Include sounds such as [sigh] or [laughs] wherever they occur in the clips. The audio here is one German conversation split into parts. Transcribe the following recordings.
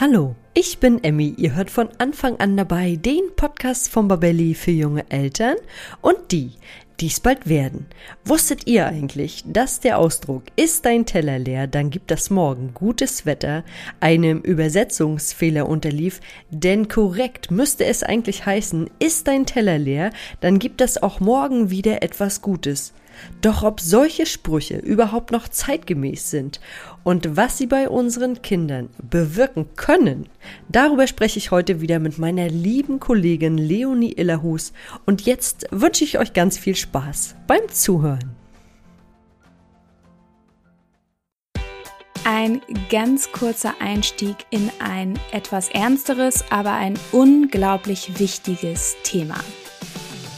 Hallo, ich bin Emmy. Ihr hört von Anfang an dabei den Podcast von Babelli für junge Eltern und die, dies bald werden. Wusstet ihr eigentlich, dass der Ausdruck ist dein Teller leer, dann gibt das morgen gutes Wetter einem Übersetzungsfehler unterlief, denn korrekt müsste es eigentlich heißen, ist dein Teller leer, dann gibt das auch morgen wieder etwas Gutes. Doch ob solche Sprüche überhaupt noch zeitgemäß sind und was sie bei unseren Kindern bewirken können, darüber spreche ich heute wieder mit meiner lieben Kollegin Leonie Illerhus und jetzt wünsche ich euch ganz viel Spaß beim Zuhören. Ein ganz kurzer Einstieg in ein etwas ernsteres, aber ein unglaublich wichtiges Thema.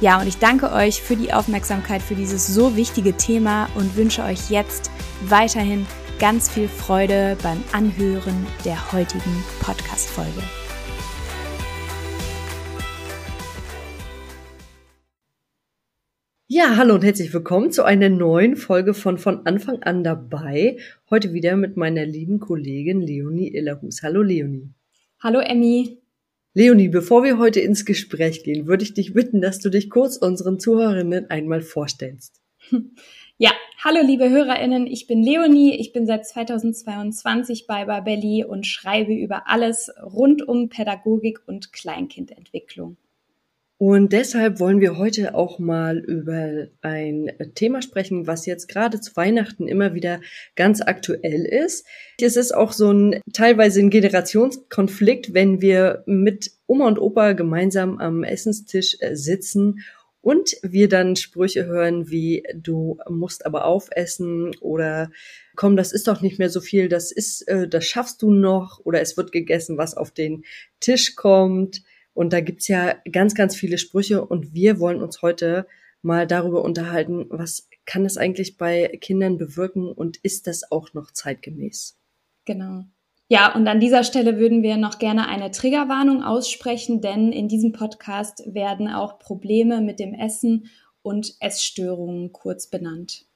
Ja, und ich danke euch für die Aufmerksamkeit für dieses so wichtige Thema und wünsche euch jetzt weiterhin ganz viel Freude beim Anhören der heutigen Podcast-Folge. Ja, hallo und herzlich willkommen zu einer neuen Folge von von Anfang an dabei. Heute wieder mit meiner lieben Kollegin Leonie Illerhus. Hallo Leonie. Hallo Emmy. Leonie, bevor wir heute ins Gespräch gehen, würde ich dich bitten, dass du dich kurz unseren Zuhörerinnen einmal vorstellst. [laughs] Ja, hallo liebe Hörerinnen, ich bin Leonie, ich bin seit 2022 bei Babelli und schreibe über alles rund um Pädagogik und Kleinkindentwicklung. Und deshalb wollen wir heute auch mal über ein Thema sprechen, was jetzt gerade zu Weihnachten immer wieder ganz aktuell ist. Es ist auch so ein teilweise ein Generationskonflikt, wenn wir mit Oma und Opa gemeinsam am Essenstisch äh, sitzen und wir dann Sprüche hören wie du musst aber aufessen oder komm, das ist doch nicht mehr so viel, das ist äh, das schaffst du noch oder es wird gegessen, was auf den Tisch kommt und da gibt's ja ganz, ganz viele Sprüche und wir wollen uns heute mal darüber unterhalten, was kann es eigentlich bei Kindern bewirken und ist das auch noch zeitgemäß? Genau. Ja, und an dieser Stelle würden wir noch gerne eine Triggerwarnung aussprechen, denn in diesem Podcast werden auch Probleme mit dem Essen und Essstörungen kurz benannt.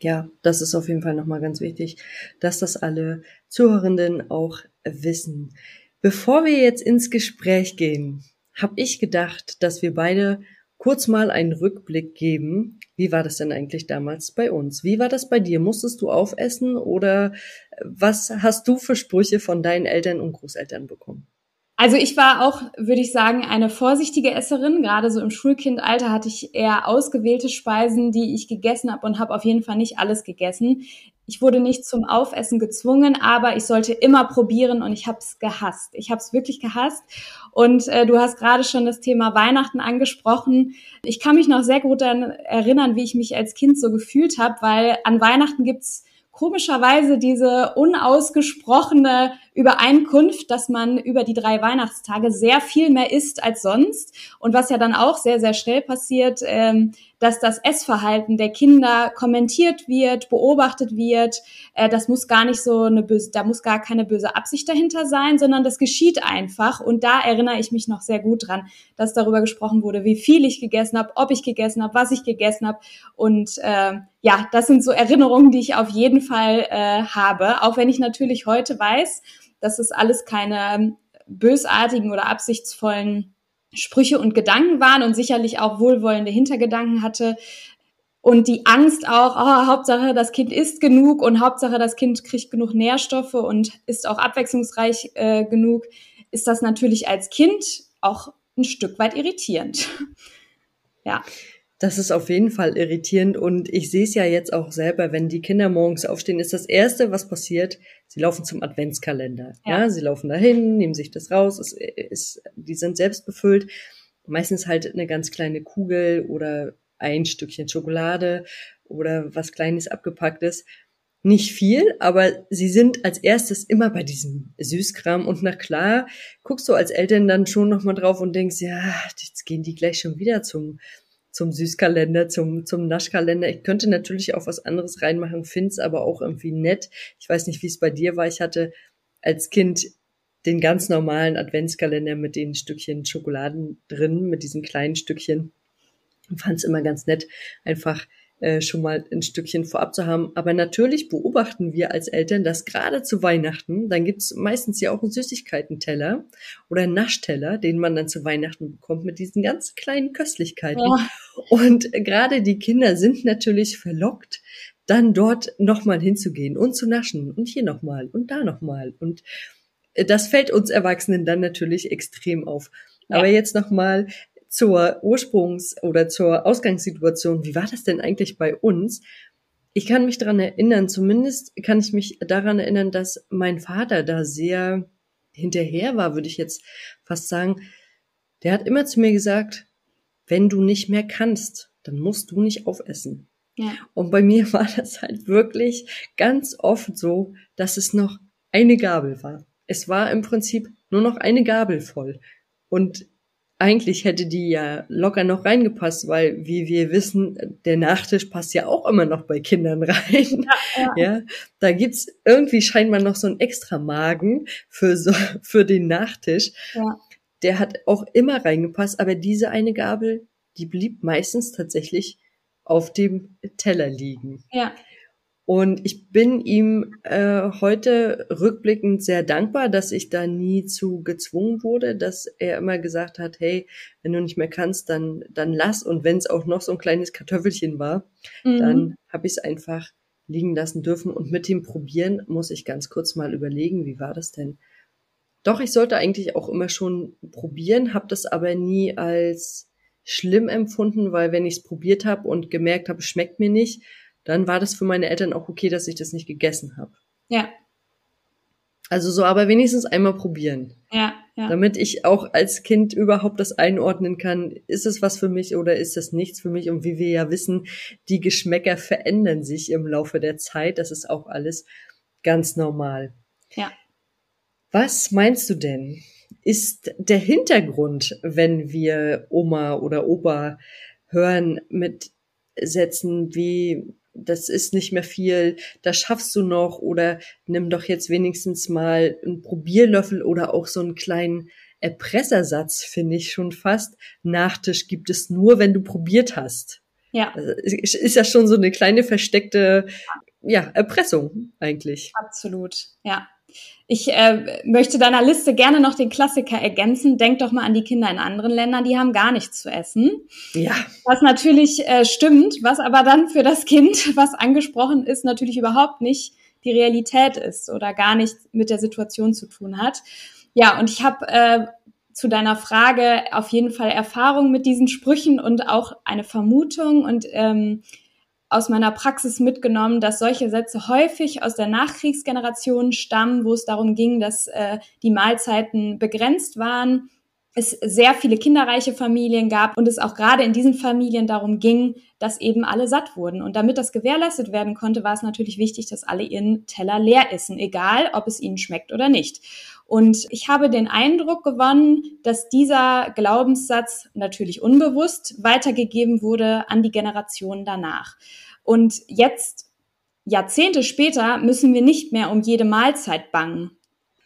Ja, das ist auf jeden Fall nochmal ganz wichtig, dass das alle Zuhörenden auch wissen. Bevor wir jetzt ins Gespräch gehen, habe ich gedacht, dass wir beide kurz mal einen Rückblick geben. Wie war das denn eigentlich damals bei uns? Wie war das bei dir? Musstest du aufessen oder was hast du für Sprüche von deinen Eltern und Großeltern bekommen? Also ich war auch, würde ich sagen, eine vorsichtige Esserin. Gerade so im Schulkindalter hatte ich eher ausgewählte Speisen, die ich gegessen habe und habe auf jeden Fall nicht alles gegessen. Ich wurde nicht zum Aufessen gezwungen, aber ich sollte immer probieren und ich habe es gehasst. Ich habe es wirklich gehasst. Und äh, du hast gerade schon das Thema Weihnachten angesprochen. Ich kann mich noch sehr gut daran erinnern, wie ich mich als Kind so gefühlt habe, weil an Weihnachten gibt's komischerweise diese unausgesprochene Übereinkunft, dass man über die drei Weihnachtstage sehr viel mehr isst als sonst. Und was ja dann auch sehr, sehr schnell passiert, ähm, dass das Essverhalten der Kinder kommentiert wird, beobachtet wird. Äh, das muss gar nicht so eine böse, da muss gar keine böse Absicht dahinter sein, sondern das geschieht einfach. Und da erinnere ich mich noch sehr gut dran, dass darüber gesprochen wurde, wie viel ich gegessen habe, ob ich gegessen habe, was ich gegessen habe. Und äh, ja, das sind so Erinnerungen, die ich auf jeden Fall äh, habe, auch wenn ich natürlich heute weiß, dass es alles keine bösartigen oder absichtsvollen Sprüche und Gedanken waren und sicherlich auch wohlwollende Hintergedanken hatte. Und die Angst auch, oh, Hauptsache das Kind isst genug und Hauptsache das Kind kriegt genug Nährstoffe und ist auch abwechslungsreich äh, genug, ist das natürlich als Kind auch ein Stück weit irritierend. ja. Das ist auf jeden Fall irritierend und ich sehe es ja jetzt auch selber, wenn die Kinder morgens aufstehen, ist das erste, was passiert, sie laufen zum Adventskalender. Ja, ja sie laufen dahin, nehmen sich das raus, es ist, die sind selbst befüllt. Meistens halt eine ganz kleine Kugel oder ein Stückchen Schokolade oder was kleines abgepacktes. Nicht viel, aber sie sind als erstes immer bei diesem Süßkram und na klar, guckst du als Eltern dann schon nochmal drauf und denkst, ja, jetzt gehen die gleich schon wieder zum zum Süßkalender, zum, zum Naschkalender. Ich könnte natürlich auch was anderes reinmachen, find's aber auch irgendwie nett. Ich weiß nicht, wie es bei dir war. Ich hatte als Kind den ganz normalen Adventskalender mit den Stückchen Schokoladen drin, mit diesen kleinen Stückchen. Fand es immer ganz nett, einfach äh, schon mal ein Stückchen vorab zu haben. Aber natürlich beobachten wir als Eltern, dass gerade zu Weihnachten, dann gibt's meistens ja auch einen Süßigkeitenteller oder einen Naschteller, den man dann zu Weihnachten bekommt mit diesen ganz kleinen Köstlichkeiten. Ja. Und gerade die Kinder sind natürlich verlockt, dann dort nochmal hinzugehen und zu naschen und hier nochmal und da nochmal. Und äh, das fällt uns Erwachsenen dann natürlich extrem auf. Ja. Aber jetzt nochmal zur Ursprungs- oder zur Ausgangssituation, wie war das denn eigentlich bei uns? Ich kann mich daran erinnern, zumindest kann ich mich daran erinnern, dass mein Vater da sehr hinterher war, würde ich jetzt fast sagen. Der hat immer zu mir gesagt, wenn du nicht mehr kannst, dann musst du nicht aufessen. Ja. Und bei mir [laughs] war das halt wirklich ganz oft so, dass es noch eine Gabel war. Es war im Prinzip nur noch eine Gabel voll. Und eigentlich hätte die ja locker noch reingepasst, weil, wie wir wissen, der Nachtisch passt ja auch immer noch bei Kindern [laughs] rein. Ja, ja. ja da gibt's irgendwie scheinbar noch so ein extra Magen für so, [laughs] für den Nachtisch. Ja. Der hat auch immer reingepasst, aber diese eine Gabel, die blieb meistens tatsächlich auf dem Teller liegen. Ja. Und ich bin ihm äh, heute rückblickend sehr dankbar, dass ich da nie zu gezwungen wurde, dass er immer gesagt hat, hey, wenn du nicht mehr kannst, dann, dann lass. Und wenn es auch noch so ein kleines Kartoffelchen war, mhm. dann habe ich es einfach liegen lassen dürfen. Und mit dem Probieren muss ich ganz kurz mal überlegen, wie war das denn? Doch, ich sollte eigentlich auch immer schon probieren, habe das aber nie als schlimm empfunden, weil wenn ich es probiert habe und gemerkt habe, schmeckt mir nicht, dann war das für meine Eltern auch okay, dass ich das nicht gegessen habe. Ja. Also so, aber wenigstens einmal probieren. Ja, ja. Damit ich auch als Kind überhaupt das einordnen kann, ist es was für mich oder ist es nichts für mich? Und wie wir ja wissen, die Geschmäcker verändern sich im Laufe der Zeit. Das ist auch alles ganz normal. Ja. Was meinst du denn? Ist der Hintergrund, wenn wir Oma oder Opa hören mit Sätzen wie das ist nicht mehr viel, das schaffst du noch oder nimm doch jetzt wenigstens mal einen Probierlöffel oder auch so einen kleinen Erpressersatz, finde ich schon fast. Nachtisch gibt es nur, wenn du probiert hast. Ja. Also, ist ja schon so eine kleine versteckte, ja, Erpressung eigentlich. Absolut, ja. Ich äh, möchte deiner Liste gerne noch den Klassiker ergänzen. Denk doch mal an die Kinder in anderen Ländern, die haben gar nichts zu essen. Ja. Was natürlich äh, stimmt, was aber dann für das Kind, was angesprochen ist, natürlich überhaupt nicht die Realität ist oder gar nichts mit der Situation zu tun hat. Ja, und ich habe äh, zu deiner Frage auf jeden Fall Erfahrung mit diesen Sprüchen und auch eine Vermutung und ähm, aus meiner Praxis mitgenommen, dass solche Sätze häufig aus der Nachkriegsgeneration stammen, wo es darum ging, dass äh, die Mahlzeiten begrenzt waren, es sehr viele kinderreiche Familien gab und es auch gerade in diesen Familien darum ging, dass eben alle satt wurden. Und damit das gewährleistet werden konnte, war es natürlich wichtig, dass alle ihren Teller leer essen, egal ob es ihnen schmeckt oder nicht. Und ich habe den Eindruck gewonnen, dass dieser Glaubenssatz natürlich unbewusst weitergegeben wurde an die Generationen danach. Und jetzt, Jahrzehnte später, müssen wir nicht mehr um jede Mahlzeit bangen.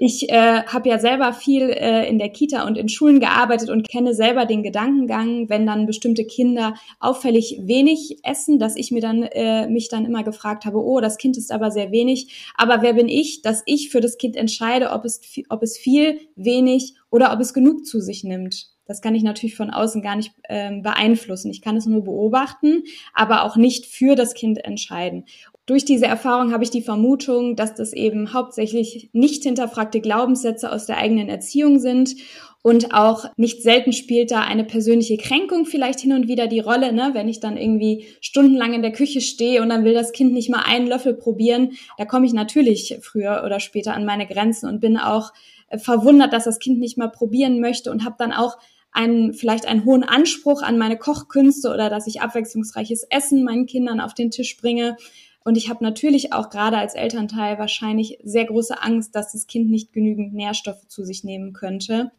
Ich äh, habe ja selber viel äh, in der Kita und in Schulen gearbeitet und kenne selber den Gedankengang, wenn dann bestimmte Kinder auffällig wenig essen, dass ich mir dann äh, mich dann immer gefragt habe, oh, das Kind ist aber sehr wenig. Aber wer bin ich, dass ich für das Kind entscheide, ob es ob es viel, wenig oder ob es genug zu sich nimmt? Das kann ich natürlich von außen gar nicht ähm, beeinflussen. Ich kann es nur beobachten, aber auch nicht für das Kind entscheiden durch diese Erfahrung habe ich die Vermutung, dass das eben hauptsächlich nicht hinterfragte Glaubenssätze aus der eigenen Erziehung sind und auch nicht selten spielt da eine persönliche Kränkung vielleicht hin und wieder die Rolle, ne? wenn ich dann irgendwie stundenlang in der Küche stehe und dann will das Kind nicht mal einen Löffel probieren. Da komme ich natürlich früher oder später an meine Grenzen und bin auch äh, verwundert, dass das Kind nicht mal probieren möchte und habe dann auch einen, vielleicht einen hohen Anspruch an meine Kochkünste oder dass ich abwechslungsreiches Essen meinen Kindern auf den Tisch bringe. Und ich habe natürlich auch gerade als Elternteil wahrscheinlich sehr große Angst, dass das Kind nicht genügend Nährstoffe zu sich nehmen könnte.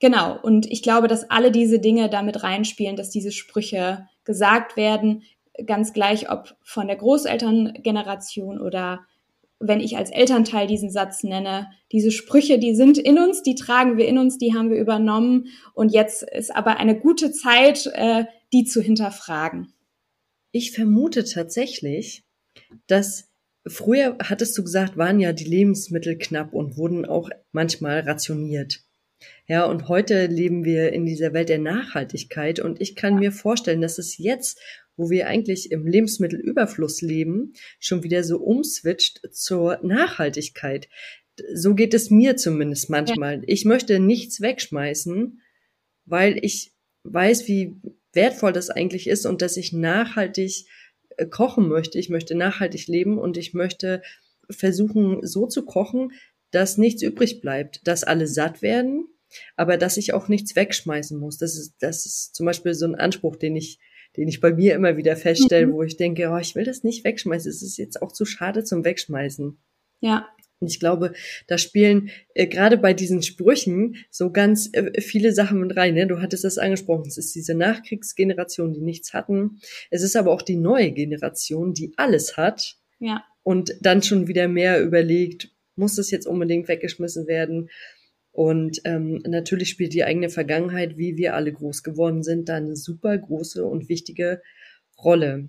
Genau, und ich glaube, dass alle diese Dinge damit reinspielen, dass diese Sprüche gesagt werden, ganz gleich ob von der Großelterngeneration oder wenn ich als Elternteil diesen Satz nenne. Diese Sprüche, die sind in uns, die tragen wir in uns, die haben wir übernommen und jetzt ist aber eine gute Zeit, äh, die zu hinterfragen. Ich vermute tatsächlich, dass früher, hattest du gesagt, waren ja die Lebensmittel knapp und wurden auch manchmal rationiert. Ja, und heute leben wir in dieser Welt der Nachhaltigkeit und ich kann mir vorstellen, dass es jetzt, wo wir eigentlich im Lebensmittelüberfluss leben, schon wieder so umswitcht zur Nachhaltigkeit. So geht es mir zumindest manchmal. Ich möchte nichts wegschmeißen, weil ich weiß, wie wertvoll das eigentlich ist und dass ich nachhaltig kochen möchte. Ich möchte nachhaltig leben und ich möchte versuchen, so zu kochen, dass nichts übrig bleibt, dass alle satt werden, aber dass ich auch nichts wegschmeißen muss. Das ist, das ist zum Beispiel so ein Anspruch, den ich, den ich bei mir immer wieder feststelle, mhm. wo ich denke, oh, ich will das nicht wegschmeißen. Es ist jetzt auch zu schade zum Wegschmeißen. Ja. Und ich glaube, da spielen äh, gerade bei diesen Sprüchen so ganz äh, viele Sachen mit rein. Ne? Du hattest das angesprochen. Es ist diese Nachkriegsgeneration, die nichts hatten. Es ist aber auch die neue Generation, die alles hat. Ja. Und dann schon wieder mehr überlegt, muss das jetzt unbedingt weggeschmissen werden? Und ähm, natürlich spielt die eigene Vergangenheit, wie wir alle groß geworden sind, da eine super große und wichtige Rolle.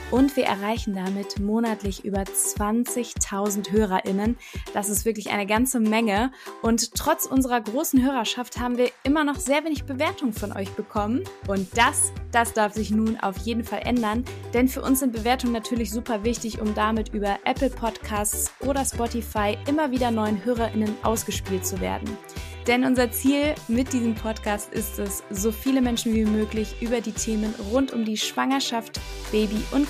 und wir erreichen damit monatlich über 20.000 HörerInnen. Das ist wirklich eine ganze Menge. Und trotz unserer großen Hörerschaft haben wir immer noch sehr wenig Bewertungen von euch bekommen. Und das, das darf sich nun auf jeden Fall ändern. Denn für uns sind Bewertungen natürlich super wichtig, um damit über Apple Podcasts oder Spotify immer wieder neuen HörerInnen ausgespielt zu werden. Denn unser Ziel mit diesem Podcast ist es, so viele Menschen wie möglich über die Themen rund um die Schwangerschaft, Baby- und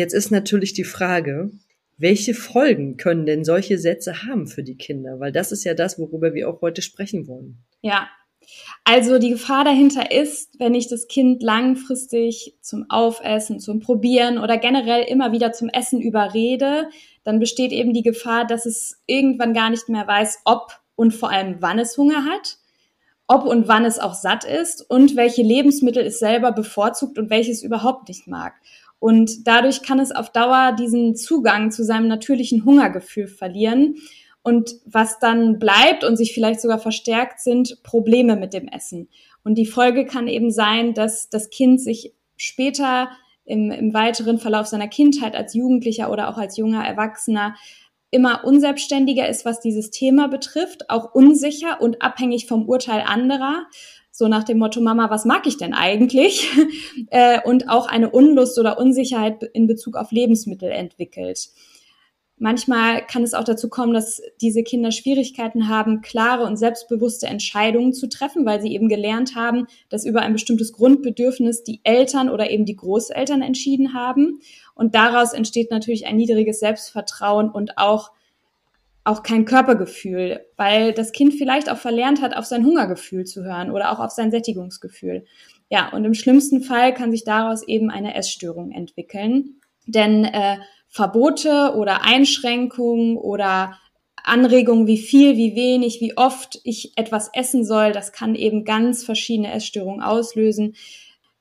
Jetzt ist natürlich die Frage, welche Folgen können denn solche Sätze haben für die Kinder? Weil das ist ja das, worüber wir auch heute sprechen wollen. Ja, Also die Gefahr dahinter ist, wenn ich das Kind langfristig zum Aufessen, zum Probieren oder generell immer wieder zum Essen überrede, dann besteht eben die Gefahr, dass es irgendwann gar nicht mehr weiß, ob und vor allem wann es Hunger hat, ob und wann es auch satt ist und welche Lebensmittel es selber bevorzugt und welches überhaupt nicht mag. Und dadurch kann es auf Dauer diesen Zugang zu seinem natürlichen Hungergefühl verlieren und was dann bleibt und sich vielleicht sogar verstärkt sind Probleme mit dem Essen. Und die Folge kann eben sein, dass das Kind sich später im, im weiteren Verlauf seiner Kindheit als Jugendlicher oder auch als junger Erwachsener immer unselbstständiger ist, was dieses Thema betrifft, auch unsicher und abhängig vom Urteil anderer. So nach dem Motto, Mama, was mag ich denn eigentlich? [laughs] Äh, und auch eine Unlust oder Unsicherheit in Bezug auf Lebensmittel entwickelt. Manchmal kann es auch dazu kommen, dass diese Kinder Schwierigkeiten haben, klare und selbstbewusste Entscheidungen zu treffen, weil sie eben gelernt haben, dass über ein bestimmtes Grundbedürfnis die Eltern oder eben die Großeltern entschieden haben. Und daraus entsteht natürlich ein niedriges Selbstvertrauen und auch auch kein Körpergefühl, weil das Kind vielleicht auch verlernt hat, auf sein Hungergefühl zu hören oder auch auf sein Sättigungsgefühl. Ja, und im schlimmsten Fall kann sich daraus eben eine Essstörung entwickeln. Denn äh, Verbote oder Einschränkungen oder Anregungen, wie viel, wie wenig, wie oft ich etwas essen soll, das kann eben ganz verschiedene Essstörungen auslösen.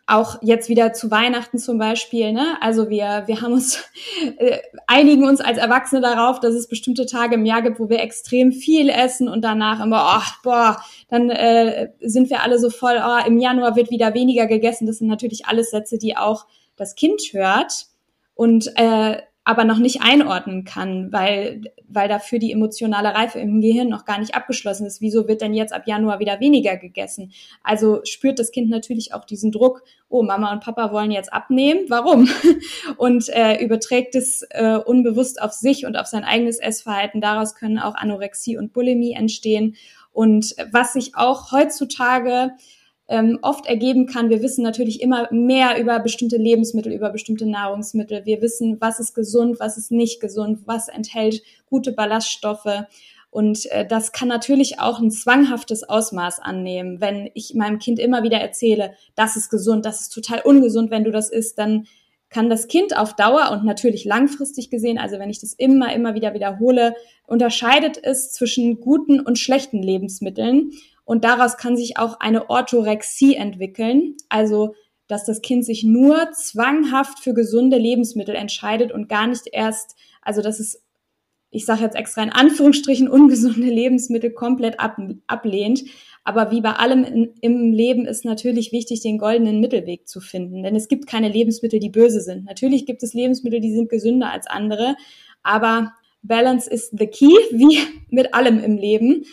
Auch jetzt wieder zu Weihnachten zum Beispiel, ne? Also wir, wir haben uns, [laughs] äh, einigen uns als Erwachsene darauf, dass es bestimmte Tage im Jahr gibt, wo wir extrem viel essen und danach immer, ach, boah, dann äh, sind wir alle so voll, oh, im Januar wird wieder weniger gegessen. Das sind natürlich alles Sätze, die auch das Kind hört. Und äh, aber noch nicht einordnen kann, weil, weil dafür die emotionale Reife im Gehirn noch gar nicht abgeschlossen ist. Wieso wird denn jetzt ab Januar wieder weniger gegessen? Also spürt das Kind natürlich auch diesen Druck, oh, Mama und Papa wollen jetzt abnehmen, warum? [laughs] Und äh, überträgt es äh, unbewusst auf sich und auf sein eigenes Essverhalten. Daraus können auch Anorexie und Bulimie entstehen. Und was sich auch heutzutage ähm, oft ergeben kann. Wir wissen natürlich immer mehr über bestimmte Lebensmittel, über bestimmte Nahrungsmittel. Wir wissen, was ist gesund, was ist nicht gesund, was enthält gute Ballaststoffe. Und äh, das kann natürlich auch ein zwanghaftes Ausmaß annehmen. Wenn ich meinem Kind immer wieder erzähle, das ist gesund, das ist total ungesund, wenn du das isst, dann kann das Kind auf Dauer und natürlich langfristig gesehen, also wenn ich das immer, immer wieder wiederhole, unterscheidet es zwischen guten und schlechten Lebensmitteln. Und daraus kann sich auch eine Orthorexie entwickeln, also dass das Kind sich nur zwanghaft für gesunde Lebensmittel entscheidet und gar nicht erst, also dass es, ich sage jetzt extra in Anführungsstrichen, ungesunde Lebensmittel komplett ab, ablehnt. Aber wie bei allem in, im Leben ist natürlich wichtig, den goldenen Mittelweg zu finden. Denn es gibt keine Lebensmittel, die böse sind. Natürlich gibt es Lebensmittel, die sind gesünder als andere. Aber Balance is the key, [laughs] wie mit allem im Leben.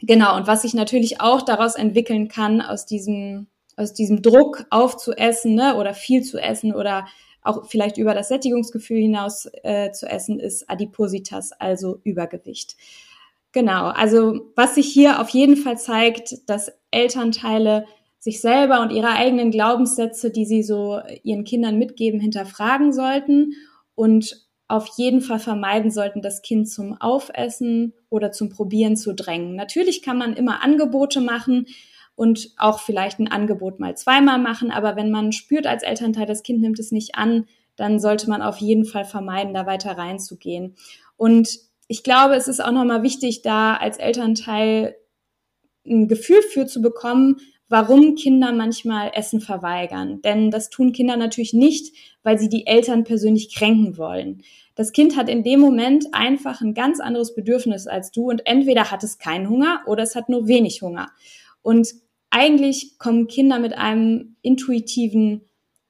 Genau, und was sich natürlich auch daraus entwickeln kann, aus diesem, aus diesem Druck aufzuessen ne, oder viel zu essen oder auch vielleicht über das Sättigungsgefühl hinaus äh, zu essen, ist Adipositas, also Übergewicht. Genau, also was sich hier auf jeden Fall zeigt, dass Elternteile sich selber und ihre eigenen Glaubenssätze, die sie so ihren Kindern mitgeben, hinterfragen sollten und auf jeden Fall vermeiden sollten, das Kind zum Aufessen oder zum Probieren zu drängen. Natürlich kann man immer Angebote machen und auch vielleicht ein Angebot mal zweimal machen, aber wenn man spürt als Elternteil, das Kind nimmt es nicht an, dann sollte man auf jeden Fall vermeiden, da weiter reinzugehen. Und ich glaube, es ist auch nochmal wichtig, da als Elternteil ein Gefühl für zu bekommen, warum Kinder manchmal Essen verweigern. Denn das tun Kinder natürlich nicht, weil sie die Eltern persönlich kränken wollen. Das Kind hat in dem Moment einfach ein ganz anderes Bedürfnis als du und entweder hat es keinen Hunger oder es hat nur wenig Hunger. Und eigentlich kommen Kinder mit einem intuitiven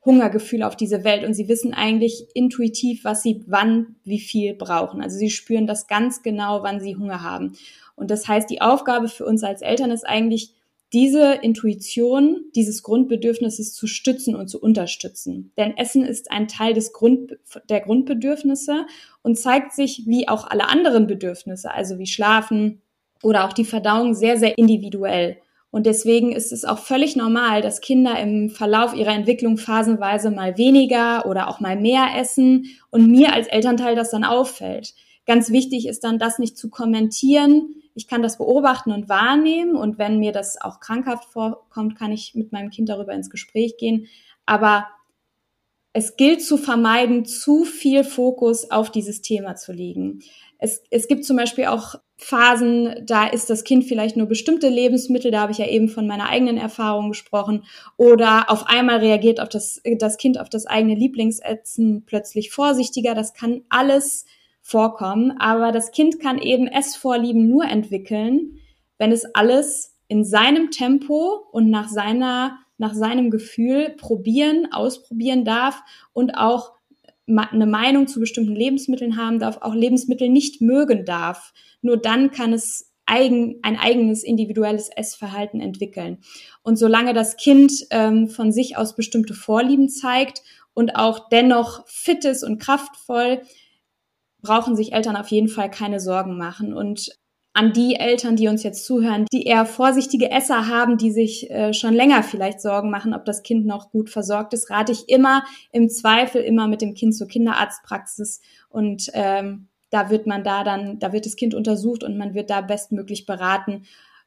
Hungergefühl auf diese Welt und sie wissen eigentlich intuitiv, was sie wann, wie viel brauchen. Also sie spüren das ganz genau, wann sie Hunger haben. Und das heißt, die Aufgabe für uns als Eltern ist eigentlich, diese Intuition dieses Grundbedürfnisses zu stützen und zu unterstützen. Denn Essen ist ein Teil des Grund, der Grundbedürfnisse und zeigt sich wie auch alle anderen Bedürfnisse, also wie Schlafen oder auch die Verdauung, sehr, sehr individuell. Und deswegen ist es auch völlig normal, dass Kinder im Verlauf ihrer Entwicklung phasenweise mal weniger oder auch mal mehr essen und mir als Elternteil das dann auffällt. Ganz wichtig ist dann, das nicht zu kommentieren, ich kann das beobachten und wahrnehmen und wenn mir das auch krankhaft vorkommt, kann ich mit meinem Kind darüber ins Gespräch gehen. Aber es gilt zu vermeiden, zu viel Fokus auf dieses Thema zu legen. Es, es gibt zum Beispiel auch Phasen, da ist das Kind vielleicht nur bestimmte Lebensmittel, da habe ich ja eben von meiner eigenen Erfahrung gesprochen, oder auf einmal reagiert auf das, das Kind auf das eigene Lieblingsessen plötzlich vorsichtiger. Das kann alles vorkommen, aber das Kind kann eben Essvorlieben nur entwickeln, wenn es alles in seinem Tempo und nach seiner, nach seinem Gefühl probieren, ausprobieren darf und auch eine Meinung zu bestimmten Lebensmitteln haben darf, auch Lebensmittel nicht mögen darf. Nur dann kann es eigen, ein eigenes individuelles Essverhalten entwickeln. Und solange das Kind ähm, von sich aus bestimmte Vorlieben zeigt und auch dennoch fit ist und kraftvoll, brauchen sich Eltern auf jeden Fall keine Sorgen machen. Und an die Eltern, die uns jetzt zuhören, die eher vorsichtige Esser haben, die sich äh, schon länger vielleicht Sorgen machen, ob das Kind noch gut versorgt ist, rate ich immer im Zweifel immer mit dem Kind zur Kinderarztpraxis und ähm, da wird man da dann, da wird das Kind untersucht und man wird da bestmöglich beraten.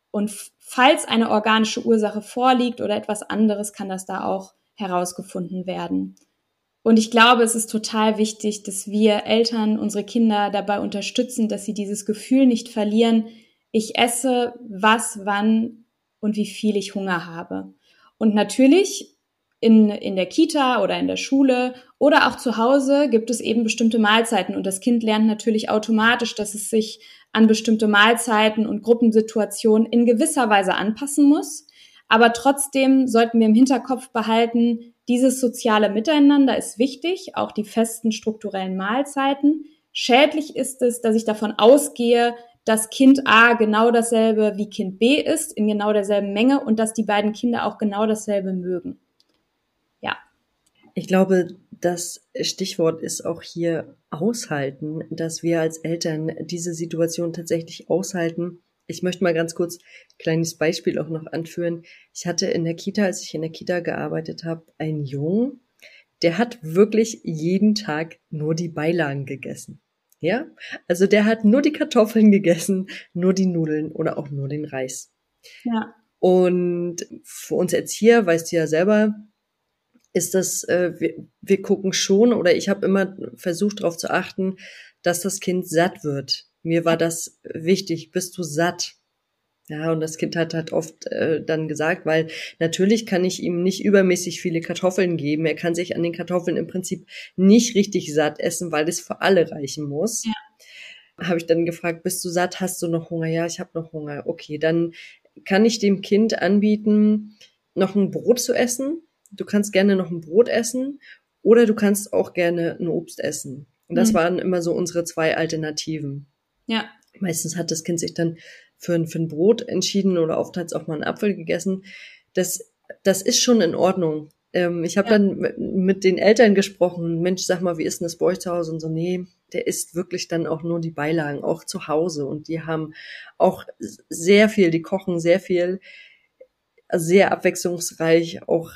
Und falls eine organische Ursache vorliegt oder etwas anderes, kann das da auch herausgefunden werden. Und ich glaube, es ist total wichtig, dass wir Eltern unsere Kinder dabei unterstützen, dass sie dieses Gefühl nicht verlieren, ich esse was, wann und wie viel ich Hunger habe. Und natürlich in, in der Kita oder in der Schule oder auch zu Hause gibt es eben bestimmte Mahlzeiten und das Kind lernt natürlich automatisch, dass es sich an bestimmte Mahlzeiten und Gruppensituationen in gewisser Weise anpassen muss. Aber trotzdem sollten wir im Hinterkopf behalten, dieses soziale Miteinander ist wichtig, auch die festen strukturellen Mahlzeiten. Schädlich ist es, dass ich davon ausgehe, dass Kind A genau dasselbe wie Kind B ist, in genau derselben Menge und dass die beiden Kinder auch genau dasselbe mögen. Ja. Ich glaube, das Stichwort ist auch hier aushalten, dass wir als Eltern diese Situation tatsächlich aushalten ich möchte mal ganz kurz ein kleines Beispiel auch noch anführen. Ich hatte in der Kita, als ich in der Kita gearbeitet habe, einen Jungen, der hat wirklich jeden Tag nur die Beilagen gegessen. Ja, also der hat nur die Kartoffeln gegessen, nur die Nudeln oder auch nur den Reis. Ja. Und für uns Erzieher, weißt du ja selber, ist das, äh, wir, wir gucken schon oder ich habe immer versucht darauf zu achten, dass das Kind satt wird. Mir war das wichtig, bist du satt? Ja, und das Kind hat halt oft äh, dann gesagt, weil natürlich kann ich ihm nicht übermäßig viele Kartoffeln geben. Er kann sich an den Kartoffeln im Prinzip nicht richtig satt essen, weil es für alle reichen muss. Ja. Habe ich dann gefragt, bist du satt? Hast du noch Hunger? Ja, ich habe noch Hunger. Okay, dann kann ich dem Kind anbieten, noch ein Brot zu essen. Du kannst gerne noch ein Brot essen oder du kannst auch gerne ein Obst essen. Und das mhm. waren immer so unsere zwei Alternativen. Ja. Meistens hat das Kind sich dann für ein, für ein Brot entschieden oder oft hat es auch mal einen Apfel gegessen. Das, das ist schon in Ordnung. Ähm, ich habe ja. dann mit den Eltern gesprochen, Mensch, sag mal, wie ist denn das bei euch zu Hause? Und so, nee, der isst wirklich dann auch nur die Beilagen, auch zu Hause. Und die haben auch sehr viel, die kochen sehr viel, sehr abwechslungsreich, auch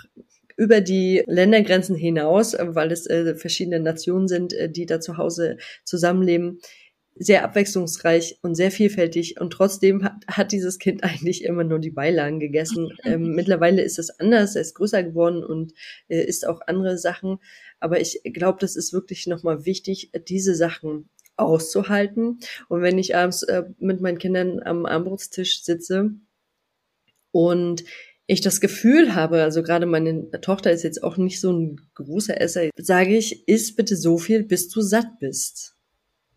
über die Ländergrenzen hinaus, weil es äh, verschiedene Nationen sind, äh, die da zu Hause zusammenleben sehr abwechslungsreich und sehr vielfältig und trotzdem hat, hat dieses Kind [laughs] eigentlich immer nur die Beilagen gegessen. [laughs] Ähm, mittlerweile ist es anders, er ist größer geworden und äh, isst auch andere Sachen. Aber ich glaube, das ist wirklich nochmal wichtig, diese Sachen auszuhalten. Und wenn ich abends äh, mit meinen Kindern am Armbrutstisch sitze und ich das Gefühl habe, also gerade meine Tochter ist jetzt auch nicht so ein großer Esser, sage ich, iss bitte so viel, bis du satt bist.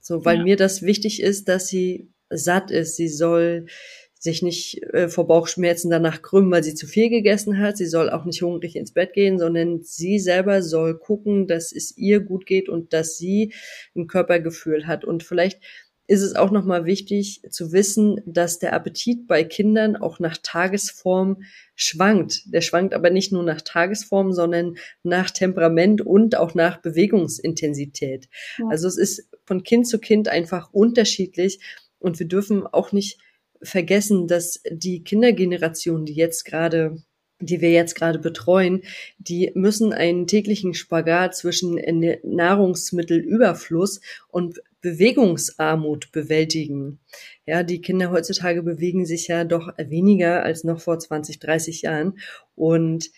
So, weil ja. mir das wichtig ist, dass sie satt ist. Sie soll sich nicht äh, vor Bauchschmerzen danach krümmen, weil sie zu viel gegessen hat. Sie soll auch nicht hungrig ins Bett gehen, sondern sie selber soll gucken, dass es ihr gut geht und dass sie ein Körpergefühl hat. Und vielleicht ist es auch nochmal wichtig zu wissen, dass der Appetit bei Kindern auch nach Tagesform schwankt. Der schwankt aber nicht nur nach Tagesform, sondern nach Temperament und auch nach Bewegungsintensität. Ja. Also es ist von Kind zu Kind einfach unterschiedlich und wir dürfen auch nicht vergessen, dass die Kindergeneration, die jetzt gerade die wir jetzt gerade betreuen, die müssen einen täglichen Spagat zwischen Nahrungsmittelüberfluss und Bewegungsarmut bewältigen. Ja, die Kinder heutzutage bewegen sich ja doch weniger als noch vor 20, 30 Jahren. Und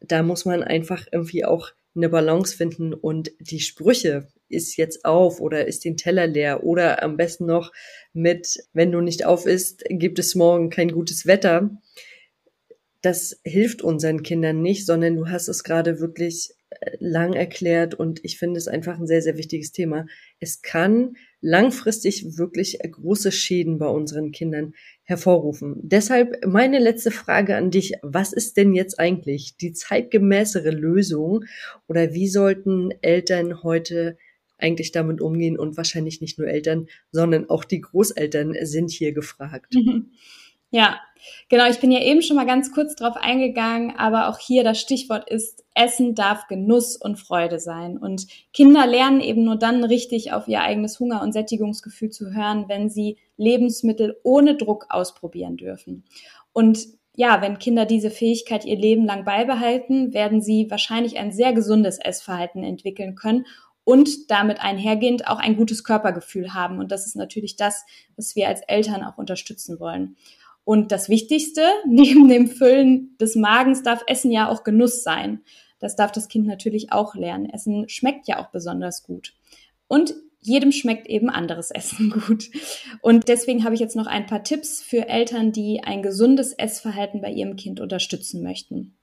da muss man einfach irgendwie auch eine Balance finden und die Sprüche ist jetzt auf oder ist den Teller leer oder am besten noch mit, wenn du nicht auf isst, gibt es morgen kein gutes Wetter. Das hilft unseren Kindern nicht, sondern du hast es gerade wirklich lang erklärt und ich finde es einfach ein sehr, sehr wichtiges Thema. Es kann langfristig wirklich große Schäden bei unseren Kindern hervorrufen. Deshalb meine letzte Frage an dich. Was ist denn jetzt eigentlich die zeitgemäßere Lösung oder wie sollten Eltern heute eigentlich damit umgehen und wahrscheinlich nicht nur Eltern, sondern auch die Großeltern sind hier gefragt. [laughs] Ja, genau. Ich bin ja eben schon mal ganz kurz drauf eingegangen, aber auch hier das Stichwort ist, Essen darf Genuss und Freude sein. Und Kinder lernen eben nur dann richtig auf ihr eigenes Hunger- und Sättigungsgefühl zu hören, wenn sie Lebensmittel ohne Druck ausprobieren dürfen. Und ja, wenn Kinder diese Fähigkeit ihr Leben lang beibehalten, werden sie wahrscheinlich ein sehr gesundes Essverhalten entwickeln können und damit einhergehend auch ein gutes Körpergefühl haben. Und das ist natürlich das, was wir als Eltern auch unterstützen wollen. Und das Wichtigste, [laughs] neben dem Füllen des Magens darf Essen ja auch Genuss sein. Das darf das Kind natürlich auch lernen. Essen schmeckt ja auch besonders gut. Und jedem schmeckt eben anderes [laughs] Essen gut. Und deswegen habe ich jetzt noch ein paar Tipps für Eltern, die ein gesundes Essverhalten bei ihrem Kind unterstützen möchten.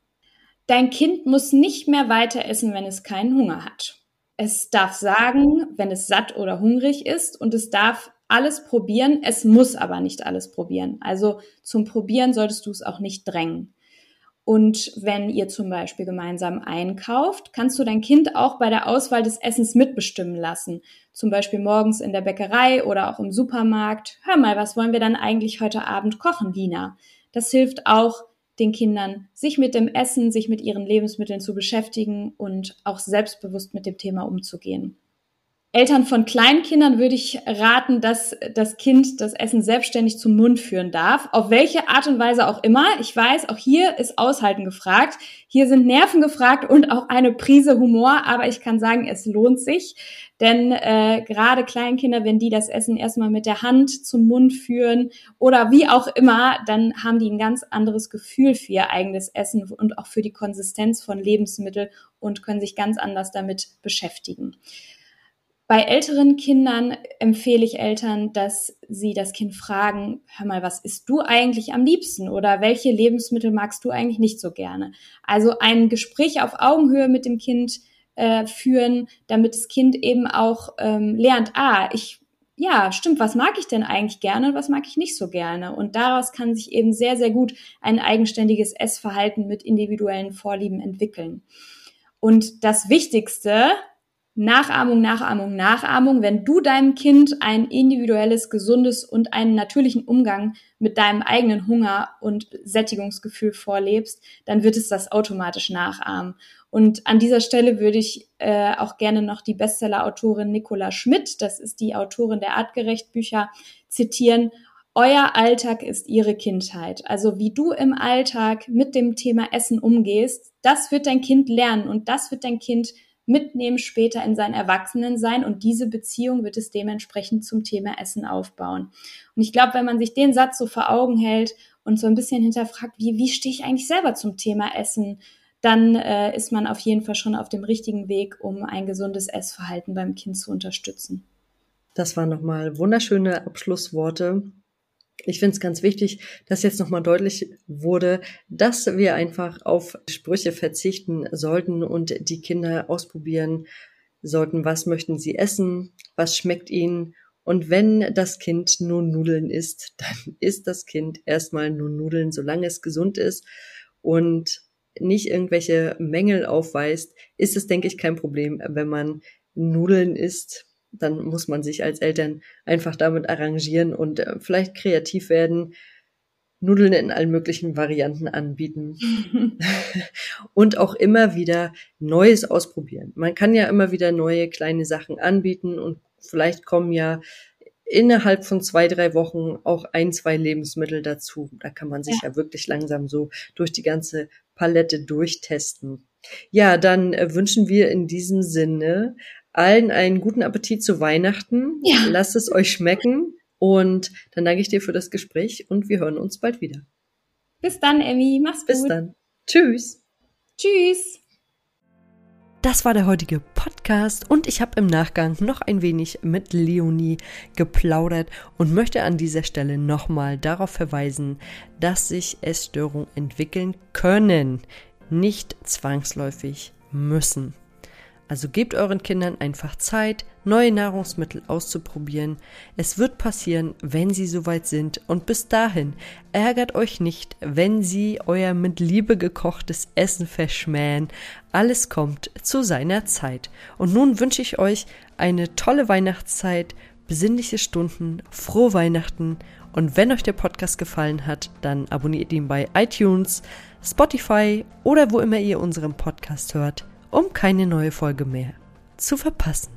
Dein Kind muss nicht mehr weiter essen, wenn es keinen Hunger hat. Es darf sagen, wenn es satt oder hungrig ist und es darf alles probieren, es muss aber nicht alles probieren. Also zum Probieren solltest du es auch nicht drängen. Und wenn ihr zum Beispiel gemeinsam einkauft, kannst du dein Kind auch bei der Auswahl des Essens mitbestimmen lassen. Zum Beispiel morgens in der Bäckerei oder auch im Supermarkt. Hör mal, was wollen wir dann eigentlich heute Abend kochen, Lina? Das hilft auch, den Kindern, sich mit dem Essen, sich mit ihren Lebensmitteln zu beschäftigen und auch selbstbewusst mit dem Thema umzugehen. Eltern von Kleinkindern würde ich raten, dass das Kind das Essen selbstständig zum Mund führen darf. Auf welche Art und Weise auch immer. Ich weiß, auch hier ist Aushalten gefragt. Hier sind Nerven gefragt und auch eine Prise Humor. Aber ich kann sagen, es lohnt sich. Denn äh, gerade Kleinkinder, wenn die das Essen erstmal mit der Hand zum Mund führen oder wie auch immer, dann haben die ein ganz anderes Gefühl für ihr eigenes Essen und auch für die Konsistenz von Lebensmitteln und können sich ganz anders damit beschäftigen. Bei älteren Kindern empfehle ich Eltern, dass sie das Kind fragen, hör mal, was isst du eigentlich am liebsten oder welche Lebensmittel magst du eigentlich nicht so gerne? Also ein Gespräch auf Augenhöhe mit dem Kind äh, führen, damit das Kind eben auch ähm, lernt, ah, ich, ja, stimmt, was mag ich denn eigentlich gerne und was mag ich nicht so gerne? Und daraus kann sich eben sehr, sehr gut ein eigenständiges Essverhalten mit individuellen Vorlieben entwickeln. Und das Wichtigste, Nachahmung, Nachahmung, Nachahmung. Wenn du deinem Kind ein individuelles, gesundes und einen natürlichen Umgang mit deinem eigenen Hunger und Sättigungsgefühl vorlebst, dann wird es das automatisch nachahmen. Und an dieser Stelle würde ich äh, auch gerne noch die Bestseller-Autorin Nicola Schmidt, das ist die Autorin der Artgerecht Bücher, zitieren. Euer Alltag ist ihre Kindheit. Also wie du im Alltag mit dem Thema Essen umgehst, das wird dein Kind lernen und das wird dein Kind mitnehmen später in sein Erwachsenensein und diese Beziehung wird es dementsprechend zum Thema Essen aufbauen. Und ich glaube, wenn man sich den Satz so vor Augen hält und so ein bisschen hinterfragt, wie, wie stehe ich eigentlich selber zum Thema Essen, dann äh, ist man auf jeden Fall schon auf dem richtigen Weg, um ein gesundes Essverhalten beim Kind zu unterstützen. Das waren nochmal wunderschöne Abschlussworte ich finde es ganz wichtig, dass jetzt nochmal deutlich wurde, dass wir einfach auf Sprüche verzichten sollten und die Kinder ausprobieren sollten, was möchten sie essen, was schmeckt ihnen. Und wenn das Kind nur Nudeln isst, [laughs] dann isst das Kind erstmal nur Nudeln, solange es gesund ist und nicht irgendwelche Mängel aufweist, ist es, denke ich, kein Problem, wenn man Nudeln isst dann muss man sich als Eltern einfach damit arrangieren und äh, vielleicht kreativ werden, Nudeln in allen möglichen Varianten anbieten [laughs] und auch immer wieder Neues ausprobieren. Man kann ja immer wieder neue kleine Sachen anbieten und vielleicht kommen ja innerhalb von zwei, drei Wochen auch ein, zwei Lebensmittel dazu. Da kann man sich ja, ja wirklich langsam so durch die ganze Palette durchtesten. Ja, dann äh, wünschen wir in diesem Sinne allen einen guten Appetit zu Weihnachten. Ja. Lasst es euch schmecken. Und dann danke ich dir für das Gespräch und wir hören uns bald wieder. Bis dann, Emmy. Mach's Bis gut. Bis dann. Tschüss. Tschüss. Das war der heutige Podcast und ich habe im Nachgang noch ein wenig mit Leonie geplaudert und möchte an dieser Stelle nochmal darauf verweisen, dass sich Essstörungen entwickeln können, nicht zwangsläufig müssen. Also gebt euren Kindern einfach Zeit, neue Nahrungsmittel auszuprobieren. Es wird passieren, wenn sie soweit sind. Und bis dahin ärgert euch nicht, wenn sie euer mit Liebe gekochtes Essen verschmähen. Alles kommt zu seiner Zeit. Und nun wünsche ich euch eine tolle Weihnachtszeit, besinnliche Stunden, frohe Weihnachten. Und wenn euch der Podcast gefallen hat, dann abonniert ihn bei iTunes, Spotify oder wo immer ihr unseren Podcast hört um keine neue Folge mehr zu verpassen.